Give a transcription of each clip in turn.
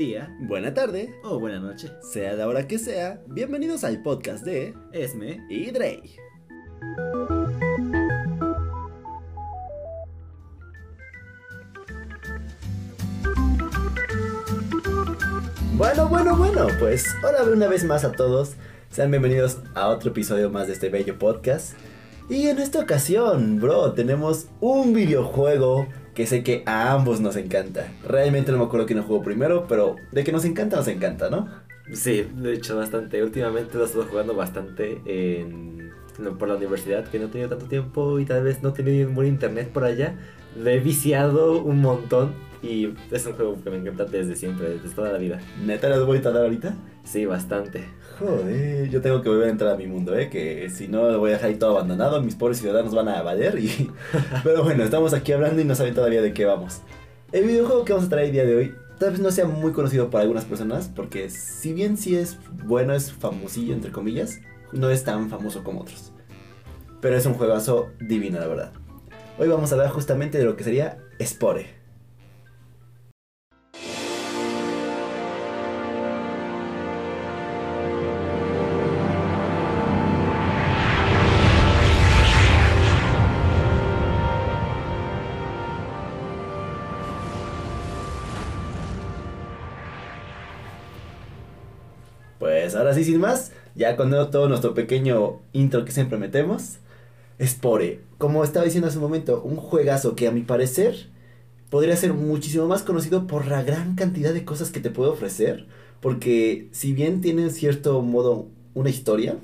día, Buena tarde, o buena noche. sea la hora que sea, bienvenidos al podcast de Esme. y Drey. Bueno, bueno, bueno, pues hola una vez más a todos. Sean bienvenidos a otro episodio más de este bello podcast. Y en esta ocasión, bro, tenemos un videojuego que sé que a ambos nos encanta. Realmente no me acuerdo quién lo jugó primero, pero de que nos encanta, nos encanta, ¿no? Sí, de hecho bastante. Últimamente lo estoy jugando bastante en, por la universidad, que no he tenido tanto tiempo y tal vez no he tenido buen internet por allá. Lo he viciado un montón y es un juego que me encanta desde siempre, desde toda la vida. ¿Neta les voy a dar ahorita? Sí, bastante. Joder, yo tengo que volver a entrar a mi mundo, ¿eh? Que si no lo voy a dejar ahí todo abandonado, mis pobres ciudadanos van a valer y... Pero bueno, estamos aquí hablando y no saben todavía de qué vamos. El videojuego que vamos a traer el día de hoy tal vez no sea muy conocido por algunas personas, porque si bien sí es bueno, es famosillo, entre comillas, no es tan famoso como otros. Pero es un juegazo divino, la verdad. Hoy vamos a hablar justamente de lo que sería Spore. Pues ahora sí, sin más, ya con todo nuestro pequeño intro que siempre metemos, Spore, como estaba diciendo hace un momento, un juegazo que a mi parecer podría ser muchísimo más conocido por la gran cantidad de cosas que te puede ofrecer, porque si bien tiene en cierto modo una historia,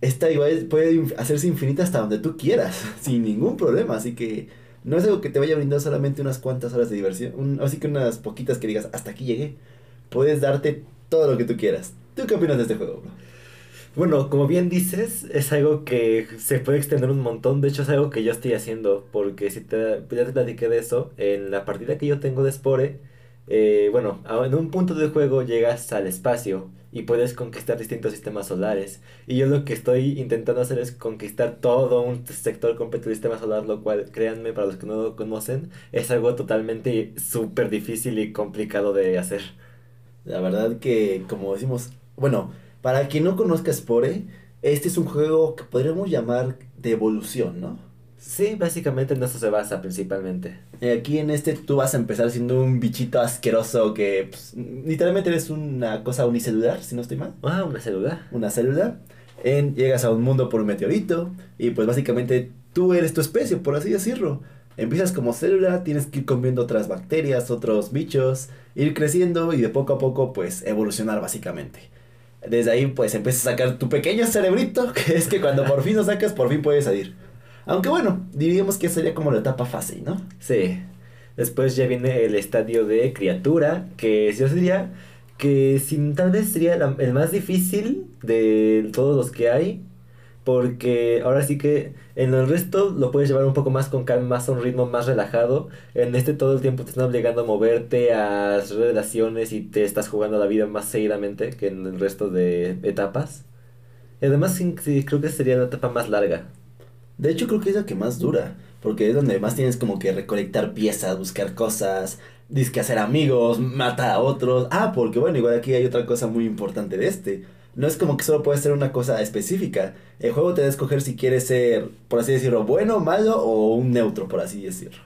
esta igual puede hacerse infinita hasta donde tú quieras, sin ningún problema, así que no es algo que te vaya a brindar solamente unas cuantas horas de diversión, así que unas poquitas que digas, hasta aquí llegué, puedes darte todo lo que tú quieras. ¿Tú qué opinas de este juego, bro? Bueno, como bien dices, es algo que se puede extender un montón. De hecho, es algo que yo estoy haciendo. Porque si te, ya te platiqué de eso, en la partida que yo tengo de Spore, eh, bueno, en un punto del juego llegas al espacio y puedes conquistar distintos sistemas solares. Y yo lo que estoy intentando hacer es conquistar todo un sector completo del sistema solar, lo cual, créanme, para los que no lo conocen, es algo totalmente súper difícil y complicado de hacer. La verdad que, como decimos, bueno, para quien no conozca Spore, este es un juego que podríamos llamar de evolución, ¿no? Sí, básicamente en eso se basa principalmente. Aquí en este tú vas a empezar siendo un bichito asqueroso que pues, literalmente eres una cosa unicelular, si no estoy mal. Ah, una célula. Una célula. En, llegas a un mundo por un meteorito y pues básicamente tú eres tu especie, por así decirlo. Empiezas como célula, tienes que ir comiendo otras bacterias, otros bichos, ir creciendo y de poco a poco pues evolucionar básicamente. Desde ahí pues empiezas a sacar tu pequeño cerebrito, que es que cuando por fin lo sacas, por fin puedes salir. Aunque bueno, diríamos que sería como la etapa fácil, ¿no? Sí. Después ya viene el estadio de criatura, que yo diría que sin, tal vez sería el más difícil de todos los que hay. Porque ahora sí que en el resto lo puedes llevar un poco más con calma, más a un ritmo más relajado. En este todo el tiempo te están obligando a moverte a relaciones y te estás jugando la vida más seguidamente que en el resto de etapas. Y además sí, creo que sería la etapa más larga. De hecho, creo que es la que más dura. Porque es donde más tienes como que recolectar piezas, buscar cosas, disque hacer amigos, matar a otros. Ah, porque bueno, igual aquí hay otra cosa muy importante de este. No es como que solo puedes ser una cosa específica. El juego te da a escoger si quieres ser, por así decirlo, bueno, malo o un neutro, por así decirlo.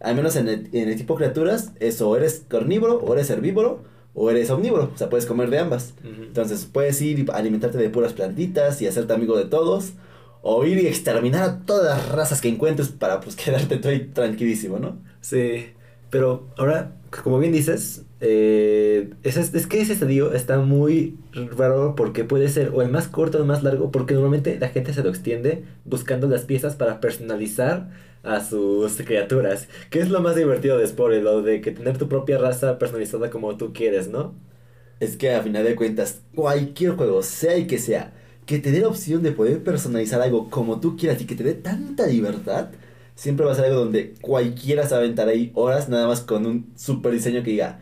Al menos en el, en el tipo criaturas, eso, o eres carnívoro, o eres herbívoro, o eres omnívoro. O sea, puedes comer de ambas. Entonces puedes ir y alimentarte de puras plantitas y hacerte amigo de todos. O ir y exterminar a todas las razas que encuentres para pues quedarte tú ahí tranquilísimo, ¿no? Sí, pero ahora, como bien dices, eh, es, es que ese estadio está muy raro porque puede ser o el más corto o el más largo, porque normalmente la gente se lo extiende buscando las piezas para personalizar a sus criaturas, que es lo más divertido de Spore, lo de que tener tu propia raza personalizada como tú quieres, ¿no? Es que a final de cuentas, cualquier juego, sea el que sea, que te dé la opción de poder personalizar algo como tú quieras y que te dé tanta libertad, siempre va a ser algo donde cualquiera se va ahí horas nada más con un super diseño que diga,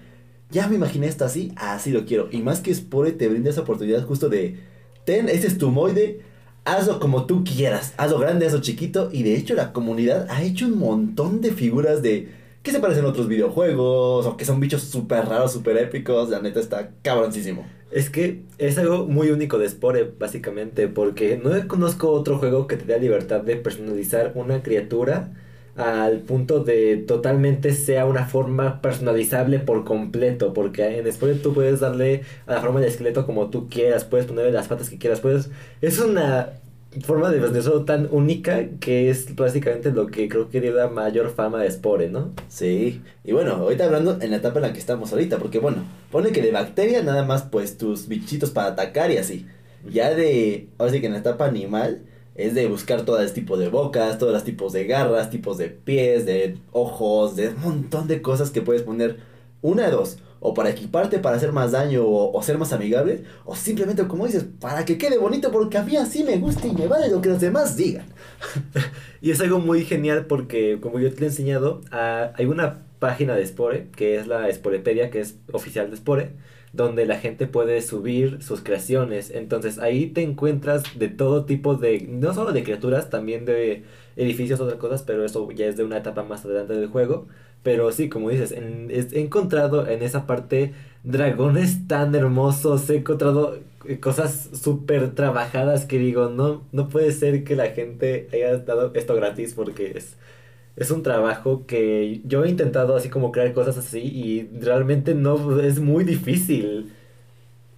ya me imaginé esto así, así lo quiero. Y más que Spore te brinda esa oportunidad justo de, ten, este es tu moide, hazlo como tú quieras, hazlo grande, hazlo chiquito. Y de hecho la comunidad ha hecho un montón de figuras de que se parecen a otros videojuegos o que son bichos súper raros, súper épicos. La neta está cabroncísimo. Es que es algo muy único de Spore, básicamente, porque no conozco otro juego que te dé libertad de personalizar una criatura al punto de totalmente sea una forma personalizable por completo, porque en Spore tú puedes darle a la forma del esqueleto como tú quieras, puedes ponerle las patas que quieras, puedes... Es una forma de personalización tan única que es básicamente lo que creo que dio la mayor fama de Spore, ¿no? Sí, y bueno, ahorita hablando en la etapa en la que estamos ahorita, porque bueno, pone que de bacteria nada más pues tus bichitos para atacar y así. Ya de, ahora sí que en la etapa animal es de buscar todo este tipo de bocas, todos los tipos de garras, tipos de pies, de ojos, de un montón de cosas que puedes poner. Una de dos, o para equiparte para hacer más daño o, ser más amigable, o simplemente, como dices, para que quede bonito porque a mí así me gusta y me vale lo que los demás digan. y es algo muy genial porque, como yo te he enseñado, ah, hay una página de Spore, que es la Sporepedia, que es oficial de Spore, donde la gente puede subir sus creaciones. Entonces ahí te encuentras de todo tipo de, no solo de criaturas, también de edificios, otras cosas, pero eso ya es de una etapa más adelante del juego. Pero sí, como dices, he encontrado en esa parte dragones tan hermosos, he encontrado eh, cosas súper trabajadas que digo, no, no puede ser que la gente haya dado esto gratis porque es es un trabajo que yo he intentado así como crear cosas así y realmente no es muy difícil.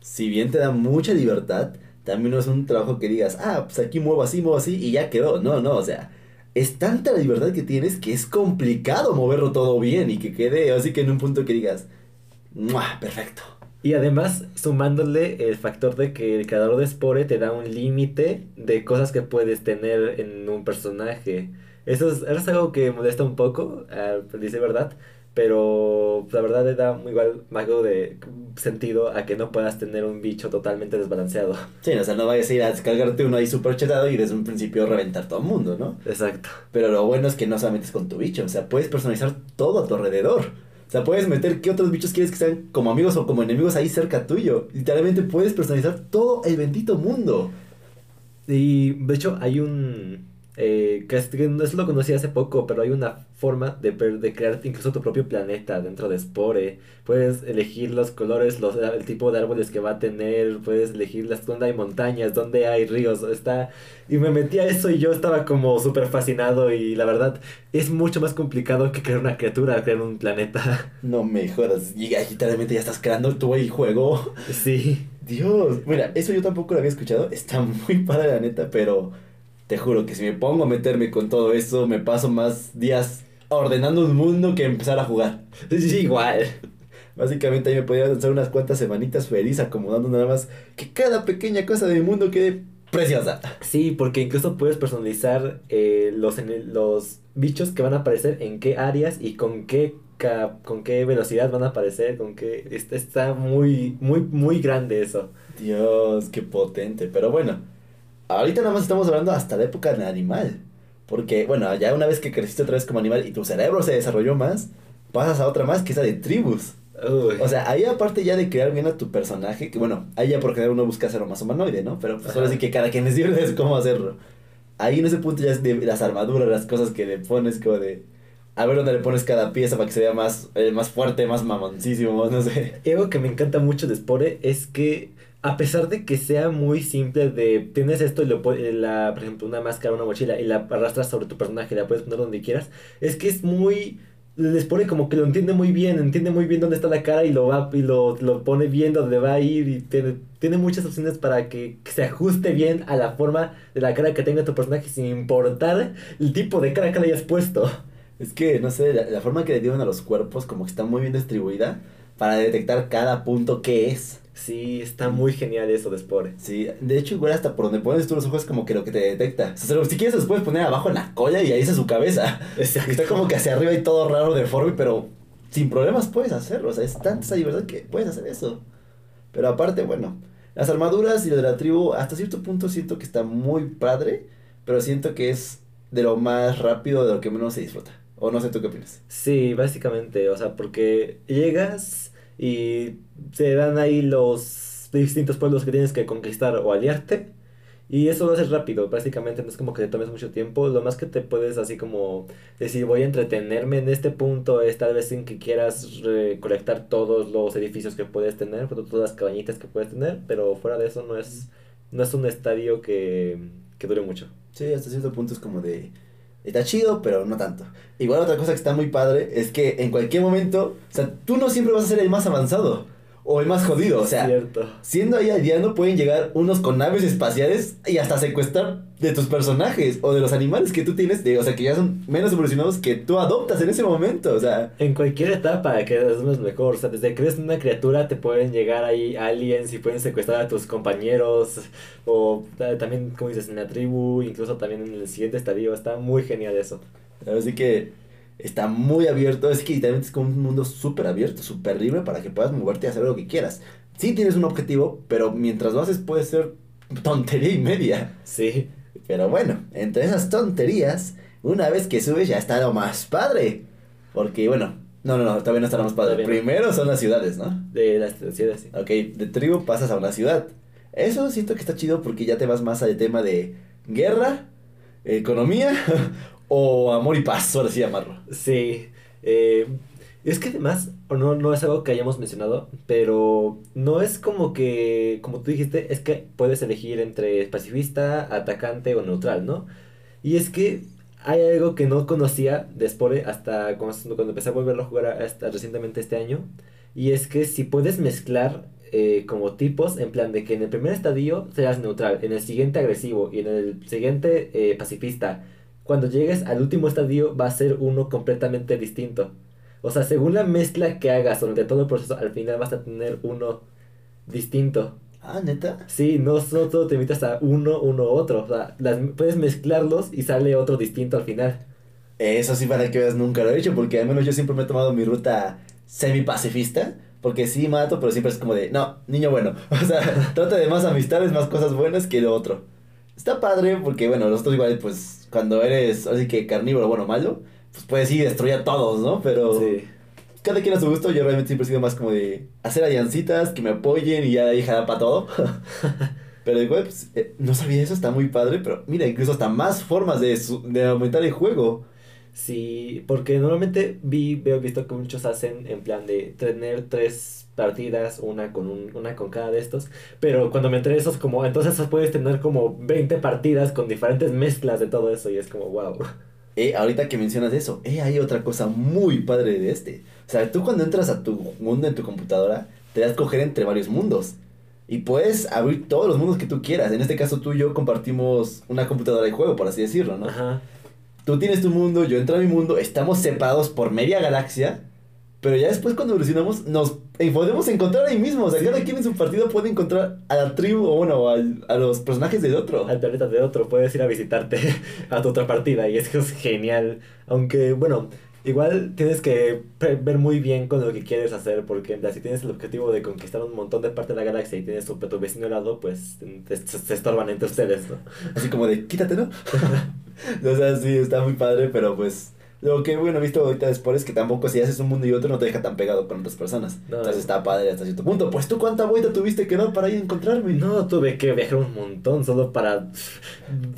Si bien te da mucha libertad, también no es un trabajo que digas, ah, pues aquí muevo así, muevo así y ya quedó. No, no, o sea, es tanta la libertad que tienes que es complicado moverlo todo bien y que quede así que en un punto que digas, ¡Muah! Perfecto. Y además, sumándole el factor de que el creador de Spore te da un límite de cosas que puedes tener en un personaje. Eso es, algo que molesta un poco, uh, dice verdad, pero la verdad le da muy igual algo de sentido a que no puedas tener un bicho totalmente desbalanceado. Sí, o sea, no vayas a ir a descargarte uno ahí súper chetado y desde un principio reventar todo el mundo, ¿no? Exacto. Pero lo bueno es que no solamente es con tu bicho, o sea, puedes personalizar todo a tu alrededor. O sea, puedes meter qué otros bichos quieres que sean como amigos o como enemigos ahí cerca tuyo. Literalmente puedes personalizar todo el bendito mundo. Y de hecho hay un eh, que, no es, lo conocí hace poco, pero hay una forma de, de crear incluso tu propio planeta dentro de Spore. Puedes elegir los colores, los, el tipo de árboles que va a tener, puedes elegir las, dónde hay montañas, dónde hay ríos, está... Y me metí a eso y yo estaba como súper fascinado y la verdad es mucho más complicado que crear una criatura, crear un planeta. No me jodas, y literalmente ya estás creando tu juego. Sí. Dios, mira, eso yo tampoco lo había escuchado, está muy padre la neta, pero te juro que si me pongo a meterme con todo eso, me paso más días ordenando un mundo que empezar a jugar. Sí, igual. Básicamente ahí me podía lanzar unas cuantas semanitas feliz acomodando nada más que cada pequeña cosa de mi mundo quede preciosa. Sí, porque incluso puedes personalizar eh, los, en los bichos que van a aparecer en qué áreas y con qué con qué velocidad van a aparecer, con qué está, está muy muy muy grande eso. Dios, qué potente, pero bueno, ahorita nada más estamos hablando hasta la época del animal. Porque, bueno, ya una vez que creciste otra vez como animal y tu cerebro se desarrolló más, pasas a otra más que es la de tribus. O sea, ahí aparte ya de crear bien a tu personaje, que bueno, ahí ya por general uno busca hacerlo más humanoide, ¿no? Pero pues ahora sí que cada quien les sirve es cómo hacerlo. Ahí en ese punto ya es de las armaduras, las cosas que le pones como de... A ver dónde le pones cada pieza para que se vea más, eh, más fuerte, más mamoncísimo, no sé. Y algo que me encanta mucho de Spore es que a pesar de que sea muy simple de tienes esto y lo la por ejemplo una máscara una mochila y la arrastras sobre tu personaje la puedes poner donde quieras es que es muy les pone como que lo entiende muy bien entiende muy bien dónde está la cara y lo va y lo, lo pone bien dónde va a ir y tiene, tiene muchas opciones para que, se ajuste bien a la forma de la cara que tenga tu personaje sin importar el tipo de cara que le hayas puesto es que no sé la, la forma que le dieron a los cuerpos como que está muy bien distribuida para detectar cada punto que es Sí, está muy genial eso de Spore. Sí, de hecho, igual hasta por donde pones tú los ojos es como que lo que te detecta. O sea, si quieres, los puedes poner abajo en la colla y ahí está su cabeza. Está como que hacia arriba y todo raro, deforme, pero sin problemas puedes hacerlo. O sea, es tanta esa libertad que puedes hacer eso. Pero aparte, bueno, las armaduras y lo de la tribu, hasta cierto punto siento que está muy padre, pero siento que es de lo más rápido, de lo que menos se disfruta. O no sé tú qué opinas. Sí, básicamente, o sea, porque llegas y se dan ahí los distintos pueblos que tienes que conquistar o aliarte. Y eso lo haces rápido, prácticamente no es como que te tomes mucho tiempo. Lo más que te puedes así como decir voy a entretenerme en este punto es tal vez en que quieras recolectar todos los edificios que puedes tener, todas las cabañitas que puedes tener, pero fuera de eso no es, no es un estadio que, que dure mucho. Sí, hasta cierto punto es como de... Está chido, pero no tanto. Igual otra cosa que está muy padre es que en cualquier momento, o sea, tú no siempre vas a ser el más avanzado o el más jodido. O sea, Cierto. siendo ahí aldeano pueden llegar unos con naves espaciales y hasta secuestrar de tus personajes o de los animales que tú tienes, de, o sea, que ya son menos evolucionados que tú adoptas en ese momento. O sea, En cualquier etapa que es lo mejor, o sea, desde que crees una criatura te pueden llegar ahí aliens y pueden secuestrar a tus compañeros, o ta- también, como dices, en la tribu, incluso también en el siguiente estadio, está muy genial eso. así que está muy abierto. Es que literalmente es como un mundo súper abierto, súper libre para que puedas moverte y hacer lo que quieras. Sí tienes un objetivo, pero mientras lo haces puede ser tontería y media. Sí, Pero bueno, entre esas tonterías, una vez que subes ya está lo más padre. Porque bueno, no, no, no, todavía no está lo más padre. Primero son las ciudades, ¿no? de las ciudades, sí. Ok, de tribu pasas a una ciudad. Eso siento que está chido porque ya te vas más al tema de guerra, economía o amor y paz, ahora sí llamarlo. Sí, eh, es que además, no, no es algo que hayamos mencionado, pero no es como que, como tú dijiste, es que puedes elegir entre pacifista, atacante o neutral, ¿no? Y es que hay algo que no conocía de Spore hasta cuando, cuando empecé a volverlo a jugar hasta recientemente este año, y es que si puedes mezclar eh, como tipos, en plan de que en el primer estadio serás neutral, en el siguiente agresivo y en el siguiente eh, pacifista, cuando llegues al último estadio va a ser uno completamente distinto. O sea, según la mezcla que hagas durante todo el proceso, al final vas a tener uno distinto. Ah, neta. Sí, no solo te limitas a uno, uno, otro. O sea, las, puedes mezclarlos y sale otro distinto al final. Eso sí, para que veas, nunca lo he hecho porque al menos yo siempre me he tomado mi ruta semi-pacifista. Porque sí mato, pero siempre es como de, no, niño bueno. O sea, trata de más amistades, más cosas buenas que lo otro. Está padre porque, bueno, nosotros igual, pues, cuando eres, así que carnívoro, bueno, malo, pues puedes ir y destruir a todos, ¿no? Pero Sí. cada quien a su gusto, yo realmente siempre he sido más como de hacer aliancitas, que me apoyen y ya de ahí para todo. pero igual, pues, eh, no sabía eso, está muy padre, pero mira, incluso hasta más formas de, su- de aumentar el juego. Sí, porque normalmente vi, veo visto que muchos hacen en plan de tener tres partidas, una con un, una con cada de estos, pero cuando me enteré de esos como, entonces puedes tener como 20 partidas con diferentes mezclas de todo eso y es como wow. Eh, ahorita que mencionas eso, eh, hay otra cosa muy padre de este. O sea, tú cuando entras a tu mundo en tu computadora, te das a escoger entre varios mundos. Y puedes abrir todos los mundos que tú quieras. En este caso, tú y yo compartimos una computadora de juego, por así decirlo, ¿no? Ajá. Tú tienes tu mundo, yo entro a mi mundo, estamos separados por media galaxia, pero ya después cuando evolucionamos nos eh, podemos encontrar ahí mismo. O sea, Sí. cada quien en su partido puede encontrar a la tribu o bueno, al- a los personajes del otro. Al planeta de otro, puedes ir a visitarte a tu otra partida y es que es genial. Aunque, bueno, igual tienes que ver muy bien con lo que quieres hacer, porque si tienes el objetivo de conquistar un montón de parte de la galaxia y tienes tu, tu vecino al lado, pues te- se, estorban entre ustedes, ¿no? Así como de, quítate, ¿no? o sea, sí, está muy padre, pero pues... Lo que, bueno, he visto ahorita después es que tampoco si haces un mundo y otro no te deja tan pegado con otras personas. No. Entonces está padre hasta cierto punto. Pues tú cuánta vuelta tuviste que dar para ir a encontrarme. No, tuve que viajar un montón solo para...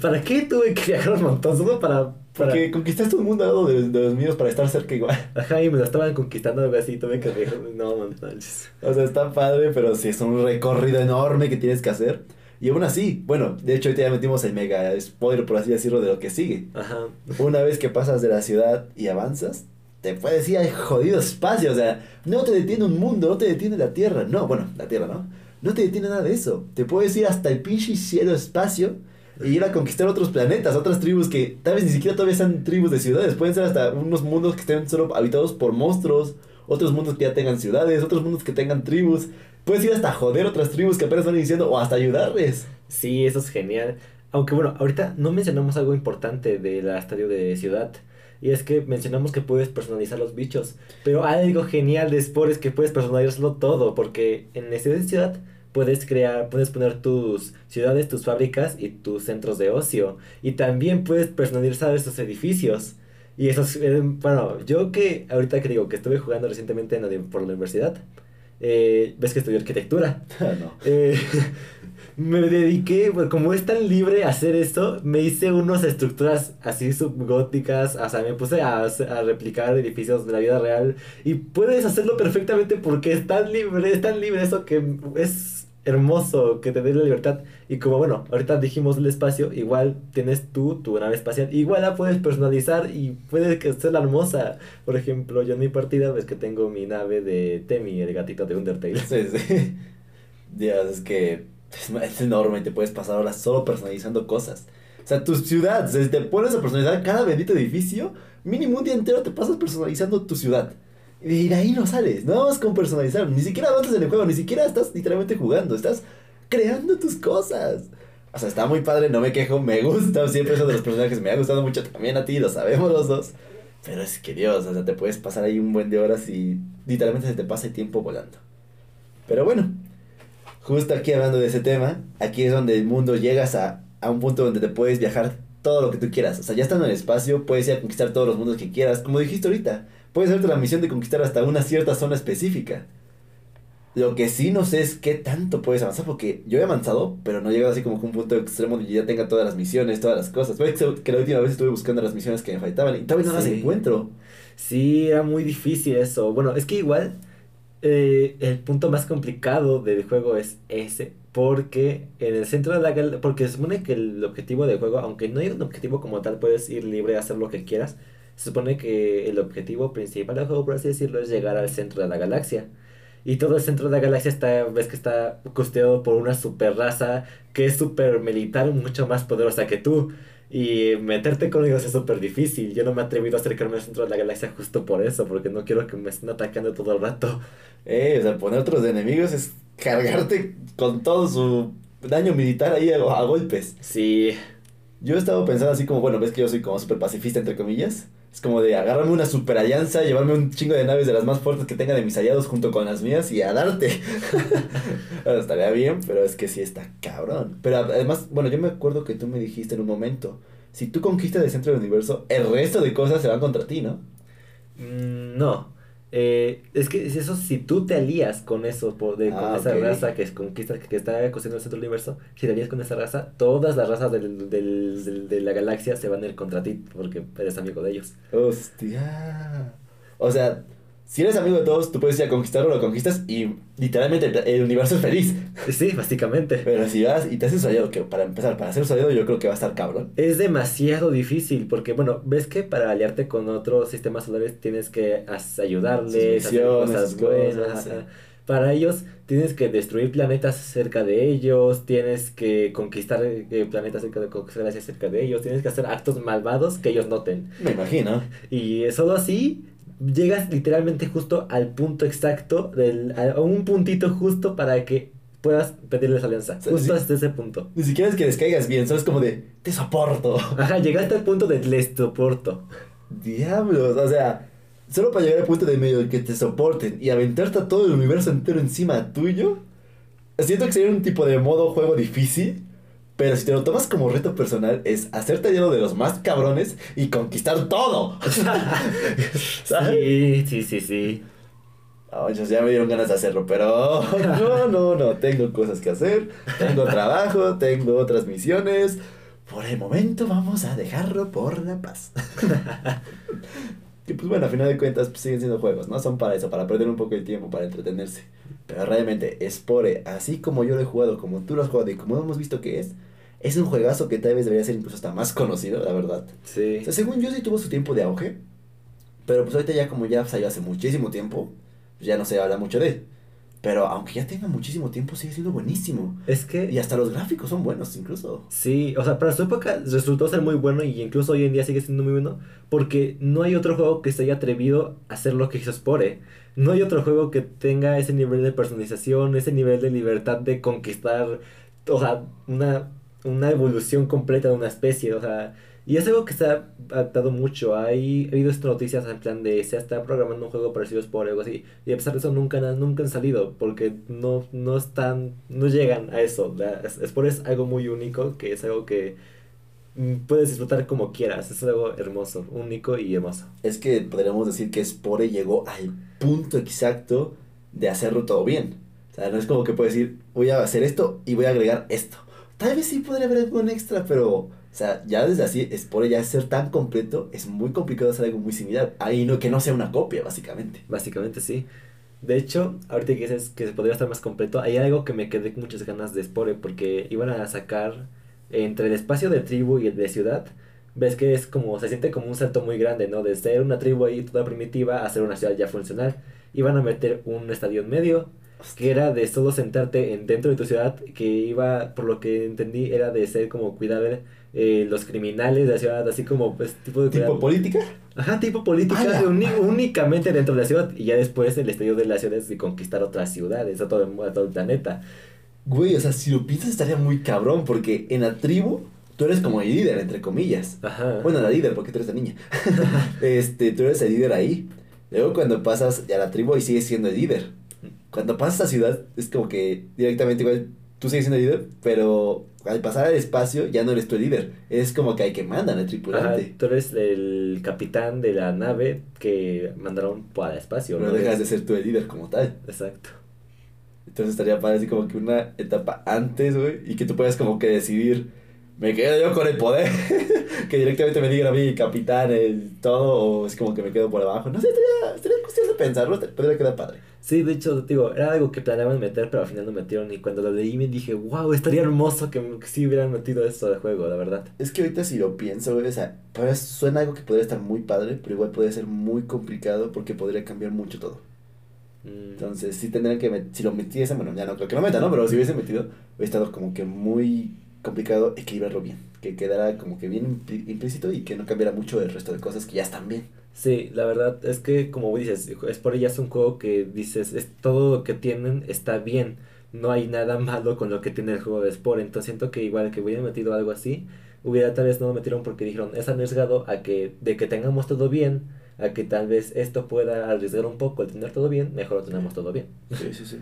¿Para qué tuve que viajar un montón? Solo para... para... Porque conquistaste un mundo al lado de, de los míos para estar cerca igual. Ajá, y me lo estaban conquistando algo así, tuve que viajar... No, no manches. O sea, está padre, pero sí es un recorrido enorme que tienes que hacer. Y aún así, bueno, de hecho ahorita ya metimos el mega spoiler, por así decirlo, de lo que sigue. Ajá. Una vez que pasas de la ciudad y avanzas, te puedes ir al jodido espacio. O sea, no te detiene un mundo, no te detiene la tierra. No, bueno, la tierra, ¿no? No te detiene nada de eso. Te puedes ir hasta el pinche cielo espacio y ir a conquistar otros planetas, otras tribus que tal vez ni siquiera todavía sean tribus de ciudades. Pueden ser hasta unos mundos que estén solo habitados por monstruos, otros mundos que ya tengan ciudades, otros mundos que tengan tribus. Puedes ir hasta joder otras tribus que apenas van iniciando o hasta ayudarles. Sí, eso es genial. Aunque bueno, ahorita no mencionamos algo importante del estadio de ciudad. Y es que mencionamos que puedes personalizar los bichos. Pero algo genial de Spore es que puedes personalizarlo todo. Porque en estadio de ciudad puedes crear, puedes poner tus ciudades, tus fábricas y tus centros de ocio. Y también puedes personalizar esos edificios. Y eso es, eh, bueno, yo que ahorita que digo que estuve jugando recientemente en por la universidad, eh, ves que estudié arquitectura. no. Eh, me dediqué, pues, como es tan libre hacer esto, me hice unas estructuras así subgóticas, o sea, me puse a, a replicar edificios de la vida real y puedes hacerlo perfectamente porque es tan libre, es tan libre eso que es hermoso que te dé la libertad. Y como bueno, ahorita dijimos el espacio, igual tienes tú tu nave espacial, igual la puedes personalizar y puede que hermosa. Por ejemplo, yo en mi partida ves que tengo mi nave de Temi, el gatito de Undertale. Sí, sí. Dios, es que es, enorme, te puedes pasar horas solo personalizando cosas. O sea, tu ciudad, si te pones a personalizar cada bendito edificio, mínimo un día entero te pasas personalizando tu ciudad. Y de ahí no sales, no vas con personalizar, ni siquiera avanzas en el juego, ni siquiera estás literalmente jugando, estás creando tus cosas. O sea, está muy padre, no me quejo, me gusta, siempre eso de los personajes me ha gustado mucho también a ti, lo sabemos los dos. Pero es que Dios, o sea, te puedes pasar ahí un buen de horas y literalmente se te pasa el tiempo volando. Pero bueno, justo aquí hablando de ese tema, aquí es donde el mundo llegas a, a un punto donde te puedes viajar todo lo que tú quieras. O sea, ya estando en el espacio, puedes ir a conquistar todos los mundos que quieras, como dijiste ahorita puedes hacerte la misión de conquistar hasta una cierta zona específica. Lo que sí no sé es qué tanto puedes avanzar, porque yo he avanzado, pero no he llegado así como a un punto extremo donde ya tenga todas las misiones, todas las cosas. que la última vez estuve buscando las misiones que me faltaban y todavía no las encuentro. Sí, era muy difícil eso. Bueno, es que igual eh, el punto más complicado del juego es ese, porque en el centro de la porque se supone que el objetivo del juego, aunque no hay un objetivo como tal, puedes ir libre a hacer lo que quieras se supone que el objetivo principal del juego, por así decirlo, es llegar al centro de la galaxia. Y todo el centro de la galaxia está, ves que está custodiado por una super raza que es super militar, mucho más poderosa que tú. Y meterte con ellos es súper difícil. Yo no me he atrevido a acercarme al centro de la galaxia justo por eso, porque no quiero que me estén atacando todo el rato. Eh, o sea, poner otros enemigos es cargarte con todo su daño militar ahí a, a golpes. Sí. Yo he estado pensando así como, bueno, ves que yo soy como súper pacifista, entre comillas. Es como de agarrarme una super alianza, llevarme un chingo de naves de las más fuertes que tenga de mis aliados junto con las mías y a darte. estaría bien, pero es que sí está cabrón. Pero además, bueno, yo me acuerdo que tú me dijiste en un momento, si tú conquistas el centro del universo, el resto de cosas se van contra ti, ¿no? Mm, no. Eh, es que eso si tú te alías con eso, de, con ah, esa raza que conquista, que está cosiendo el centro del universo, si te alías con esa raza, todas las razas del, del, de la galaxia se van a ir contra ti porque eres amigo de ellos. Hostia. O sea, si eres amigo de todos, tú puedes ir a conquistarlo, lo conquistas y literalmente el universo es feliz. Sí, básicamente. Pero si vas y te haces un aliado, que para empezar, para un aliado yo creo que va a estar cabrón. Es demasiado difícil porque, bueno, ves que para aliarte con otros sistemas solares tienes que ayudarles, hacer cosas buenas. Para ellos tienes que destruir planetas cerca de ellos, tienes que conquistar eh, planetas cerca de, cerca de ellos, tienes que hacer actos malvados que ellos noten. Me imagino. Y solo así llegas literalmente justo al punto exacto, del, a un puntito justo para que puedas pedirles alianza. justo hasta ese punto. Ni siquiera es que descaigas bien, solo es como de, te soporto. Ajá, llegaste al punto de les soporto. Diablos, o sea, solo para llegar al punto de medio de que te soporten y aventarte a todo el universo entero encima tuyo, siento que sería un tipo de modo juego difícil pero si te lo tomas como reto personal, es hacerte lleno de los más cabrones y conquistar todo. sí, sí, sí, sí. ya me dieron ganas de hacerlo, pero no, no, no, tengo cosas que hacer, tengo trabajo, tengo otras misiones. Por el momento vamos a dejarlo por la paz. y pues bueno, a final de cuentas pues, siguen siendo juegos, ¿no? Son para eso, para perder un poco de tiempo, para entretenerse. Pero realmente, Spore, así como yo lo he jugado, como tú lo has jugado y como hemos visto que es, es un juegazo que tal vez debería ser incluso hasta más conocido, la verdad. Sí. O sea, según yo sí tuvo su tiempo de auge. Pero pues ahorita ya como ya salió hace muchísimo tiempo, pues ya no se habla mucho de él. Pero aunque ya tenga muchísimo tiempo, sigue siendo buenísimo. Es que... Y hasta los gráficos son buenos incluso. Sí, o sea, para su época resultó ser muy bueno y incluso hoy en día sigue siendo muy bueno. Porque no hay otro juego que se haya atrevido a hacer lo que hizo Spore. No hay otro juego que tenga ese nivel de personalización, ese nivel de libertad de conquistar, o sea, una una evolución completa de una especie, o sea, y es algo que se ha adaptado mucho. Hay, ha habido estas noticias en plan de se está programando un juego parecido por algo así. Y a pesar de eso nunca, nunca han salido. Porque no, no están. no llegan a eso. Es, eso algo muy único. Que es algo que mm, puedes disfrutar como quieras. Es algo hermoso, único y hermoso. Es que podríamos decir que Spore llegó al punto exacto de hacerlo todo bien. O sea, no es como que puedes decir, voy a hacer esto y voy a agregar esto. Tal vez sí podría haber algo extra, pero, o sea, ya desde así, por ya ser tan completo, es muy complicado hacer algo muy similar. Ahí no, que no sea una copia, básicamente. Básicamente sí. De hecho, ahorita que dices que podría estar más completo, hay algo que me quedé muchas ganas de Spore, porque iban a sacar entre el espacio de tribu y el de ciudad, ves que es como, se siente como un salto muy grande, ¿no? De ser una tribu ahí toda primitiva a ser una ciudad ya funcional. Iban a meter un estadio en medio, que era de solo sentarte en, dentro de tu ciudad, que iba, por lo que entendí, era de ser como cuidar eh, los criminales de la ciudad, así como pues tipo de... ¿Tipo política? Ajá, tipo política, únicamente dentro de la ciudad, y ya después el estadio de la ciudad es de conquistar otras ciudades, a todo, a todo el planeta. Güey, o sea, si lo piensas estaría muy cabrón, porque en la tribu tú eres como el líder, entre comillas. Ajá. Bueno, la líder, porque tú eres la niña. este, tú eres el líder ahí. Luego cuando pasas a la tribu y sigues siendo el líder. Cuando pasas a ciudad es como que directamente igual tú sigues siendo el líder, pero al pasar al espacio ya no eres el líder. Es como que hay que mandar al tripulante. Ajá, tú eres el capitán de la nave que mandaron para el espacio. no dejas de ser tú el líder como tal. Exacto. Entonces estaría para así como que una etapa antes, güey, y que tú puedas como que decidir me quedo yo con el poder. que directamente me digan a mí, capitán, el todo, o es como que me quedo por abajo. No sé, estaría, cuestión de pensarlo, podría quedar padre. Sí, de hecho, digo, era algo que planeaban meter, pero al final no metieron. Y cuando lo leí me dije, wow, estaría hermoso que, que sí hubieran metido esto de juego, la verdad. Es que ahorita si lo pienso, o sea, pues suena algo que podría estar muy padre, pero igual podría ser muy complicado porque podría cambiar mucho todo. Mm. Entonces, sí tendrían que, si lo metiesen, bueno, ya no creo que lo metan, ¿no? Pero si hubiese metido, hubiera estado como que muy complicado equilibrarlo bien, que quedara como que bien implícito y que no cambiara mucho el resto de cosas que ya están bien. Sí, la verdad es que como dices, es por ella es un juego que dices, es todo lo que tienen está bien, no hay nada malo con lo que tiene el juego de Spore, entonces siento que igual que hubiera metido algo así, hubiera tal vez no lo metieron porque dijeron, es arriesgado a que de que tengamos todo bien, a que tal vez esto pueda arriesgar un poco el tener todo bien, mejor lo tenemos todo bien. Sí, sí, sí.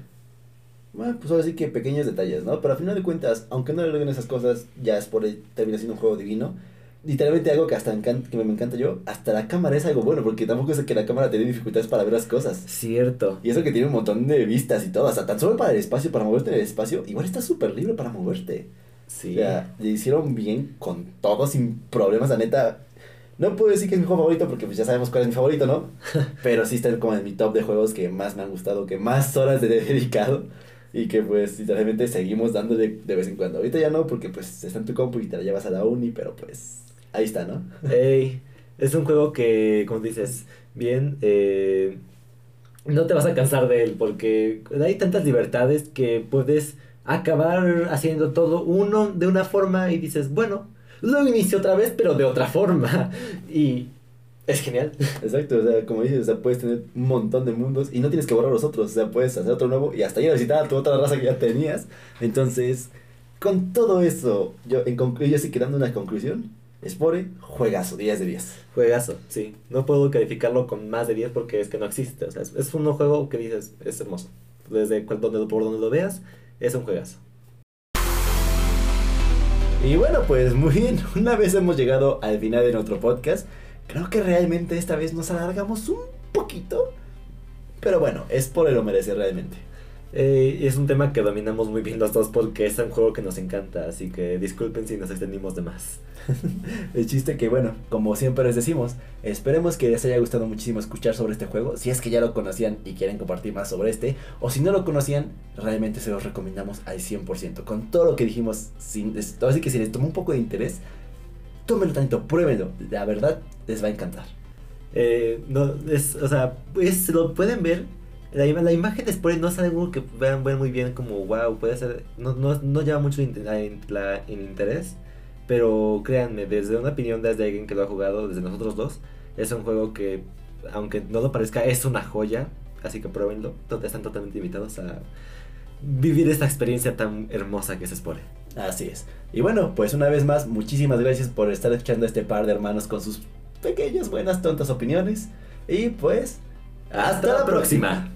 Bueno, pues ahora sí que pequeños detalles, ¿no? Pero al final de cuentas, aunque no le logren esas cosas, ya es por el, termina siendo un juego divino. Literalmente algo que hasta encanta, que me, encanta yo, hasta la cámara es algo bueno, porque tampoco es que la cámara te dé dificultades para ver las cosas. Cierto. Y eso que tiene un montón de vistas y todo, hasta tan solo para el espacio, para moverte en el espacio, igual está súper libre para moverte. Sí. O sea, le hicieron bien con todo, sin problemas, la neta. No puedo decir que es mi juego favorito porque pues ya sabemos cuál es mi favorito, ¿no? Pero sí está como en mi top de juegos que más me han gustado, que más horas he dedicado. Y que pues literalmente seguimos dándole de vez en cuando. Ahorita ya no, porque pues está en tu compu y te la llevas a la uni, pero pues ahí está, ¿no? Ey, es un juego que, como dices, bien, eh, no te vas a cansar de él, porque hay tantas libertades que puedes acabar haciendo todo uno de una forma y dices, bueno, lo inicio otra vez, pero de otra forma. Y es genial. Exacto, o sea, como dices, o sea, puedes tener un montón de mundos y no tienes que borrar los otros, o sea, puedes hacer otro nuevo y hasta ir a visitar a tu otra raza que ya tenías. Entonces, con todo eso, yo, en yo sí quedando una conclusión, Spore, juegazo, 10 de 10. Juegazo, sí. No puedo calificarlo con más de 10 porque es que no existe. O sea, es, un juego que dices, es hermoso. Desde donde, por donde lo veas, es un juegazo. Y bueno, pues muy bien, una vez hemos llegado al final de nuestro podcast. Creo que realmente esta vez nos alargamos un poquito. Pero bueno, es por el lo merece realmente. Eh, es un tema que dominamos muy bien los dos porque es un juego que nos encanta, así que disculpen si nos extendimos de más. el chiste que bueno, como siempre les decimos, esperemos que les haya gustado muchísimo escuchar sobre este juego, si es que ya lo conocían y quieren compartir más sobre este, o si no lo conocían, realmente se los recomendamos al 100%, con todo lo que dijimos, sin, así que si les tomó un poco de interés, tómenlo tanto, pruébenlo, la verdad les va a encantar. Eh, no, es, o sea, pues lo pueden ver. La, la imagen después no es algo que vean, muy bien como wow, puede ser, no, no, no llama mucho la, interés, pero créanme, desde una opinión desde alguien que lo ha jugado, desde nosotros dos, es un juego que, aunque no lo parezca, es una joya, así que pruébenlo, están totalmente invitados a vivir esta experiencia tan hermosa que es Spore. Así es. Y bueno, pues una vez más, muchísimas gracias por estar escuchando a este par de hermanos con sus pequeñas, buenas, tontas opiniones. Y pues, hasta, la próxima.